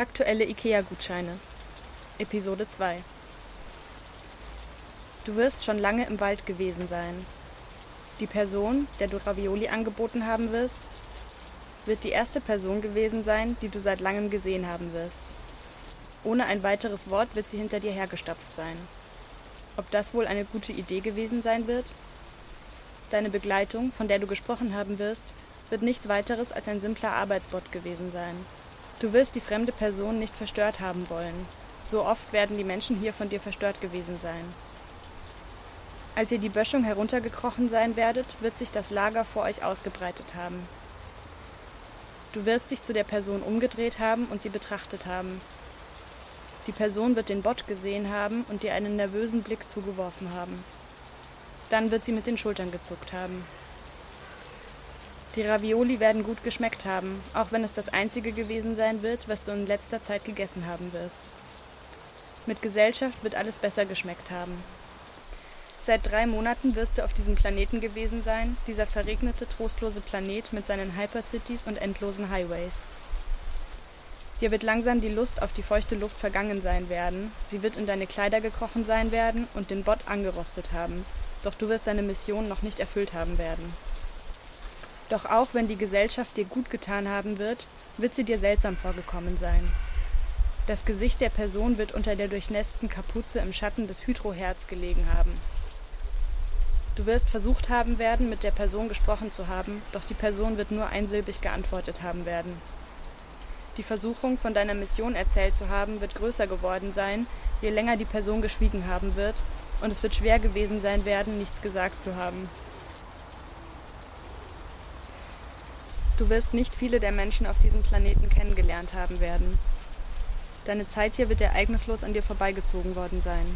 Aktuelle IKEA-Gutscheine. Episode 2. Du wirst schon lange im Wald gewesen sein. Die Person, der du Ravioli angeboten haben wirst, wird die erste Person gewesen sein, die du seit langem gesehen haben wirst. Ohne ein weiteres Wort wird sie hinter dir hergestapft sein. Ob das wohl eine gute Idee gewesen sein wird? Deine Begleitung, von der du gesprochen haben wirst, wird nichts weiteres als ein simpler Arbeitsbot gewesen sein. Du wirst die fremde Person nicht verstört haben wollen. So oft werden die Menschen hier von dir verstört gewesen sein. Als ihr die Böschung heruntergekrochen sein werdet, wird sich das Lager vor euch ausgebreitet haben. Du wirst dich zu der Person umgedreht haben und sie betrachtet haben. Die Person wird den Bot gesehen haben und dir einen nervösen Blick zugeworfen haben. Dann wird sie mit den Schultern gezuckt haben. Die Ravioli werden gut geschmeckt haben, auch wenn es das einzige gewesen sein wird, was du in letzter Zeit gegessen haben wirst. Mit Gesellschaft wird alles besser geschmeckt haben. Seit drei Monaten wirst du auf diesem Planeten gewesen sein, dieser verregnete, trostlose Planet mit seinen Hypercities und endlosen Highways. Dir wird langsam die Lust auf die feuchte Luft vergangen sein werden, sie wird in deine Kleider gekrochen sein werden und den Bot angerostet haben, doch du wirst deine Mission noch nicht erfüllt haben werden. Doch auch wenn die Gesellschaft dir gut getan haben wird, wird sie dir seltsam vorgekommen sein. Das Gesicht der Person wird unter der durchnässten Kapuze im Schatten des Hydroherz gelegen haben. Du wirst versucht haben werden, mit der Person gesprochen zu haben, doch die Person wird nur einsilbig geantwortet haben werden. Die Versuchung, von deiner Mission erzählt zu haben, wird größer geworden sein, je länger die Person geschwiegen haben wird, und es wird schwer gewesen sein werden, nichts gesagt zu haben. Du wirst nicht viele der Menschen auf diesem Planeten kennengelernt haben werden. Deine Zeit hier wird ereignislos an dir vorbeigezogen worden sein.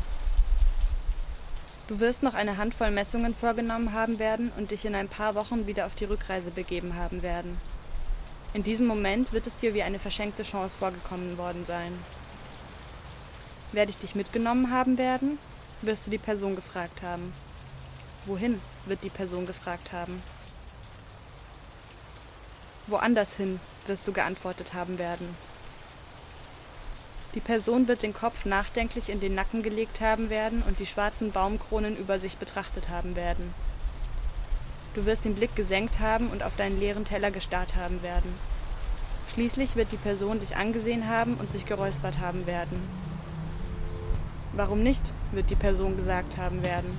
Du wirst noch eine Handvoll Messungen vorgenommen haben werden und dich in ein paar Wochen wieder auf die Rückreise begeben haben werden. In diesem Moment wird es dir wie eine verschenkte Chance vorgekommen worden sein. Werde ich dich mitgenommen haben werden? wirst du die Person gefragt haben. Wohin? wird die Person gefragt haben. Woanders hin, wirst du geantwortet haben werden. Die Person wird den Kopf nachdenklich in den Nacken gelegt haben werden und die schwarzen Baumkronen über sich betrachtet haben werden. Du wirst den Blick gesenkt haben und auf deinen leeren Teller gestarrt haben werden. Schließlich wird die Person dich angesehen haben und sich geräuspert haben werden. Warum nicht, wird die Person gesagt haben werden.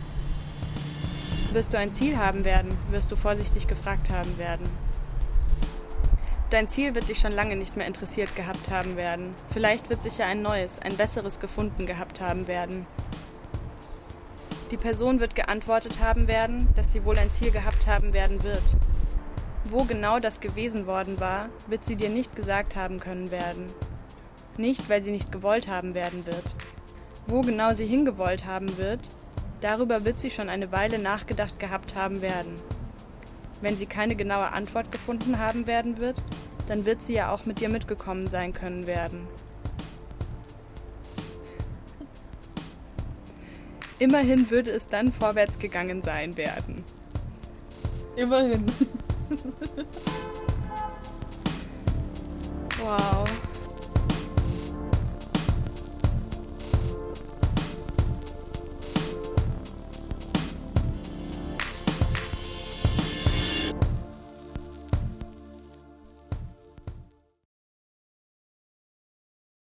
Wirst du ein Ziel haben werden, wirst du vorsichtig gefragt haben werden. Dein Ziel wird dich schon lange nicht mehr interessiert gehabt haben werden. Vielleicht wird sich ja ein neues, ein besseres gefunden gehabt haben werden. Die Person wird geantwortet haben werden, dass sie wohl ein Ziel gehabt haben werden wird. Wo genau das gewesen worden war, wird sie dir nicht gesagt haben können werden. Nicht, weil sie nicht gewollt haben werden wird. Wo genau sie hingewollt haben wird, darüber wird sie schon eine Weile nachgedacht gehabt haben werden. Wenn sie keine genaue Antwort gefunden haben werden wird, dann wird sie ja auch mit dir mitgekommen sein können werden. Immerhin würde es dann vorwärts gegangen sein werden. Immerhin. Wow.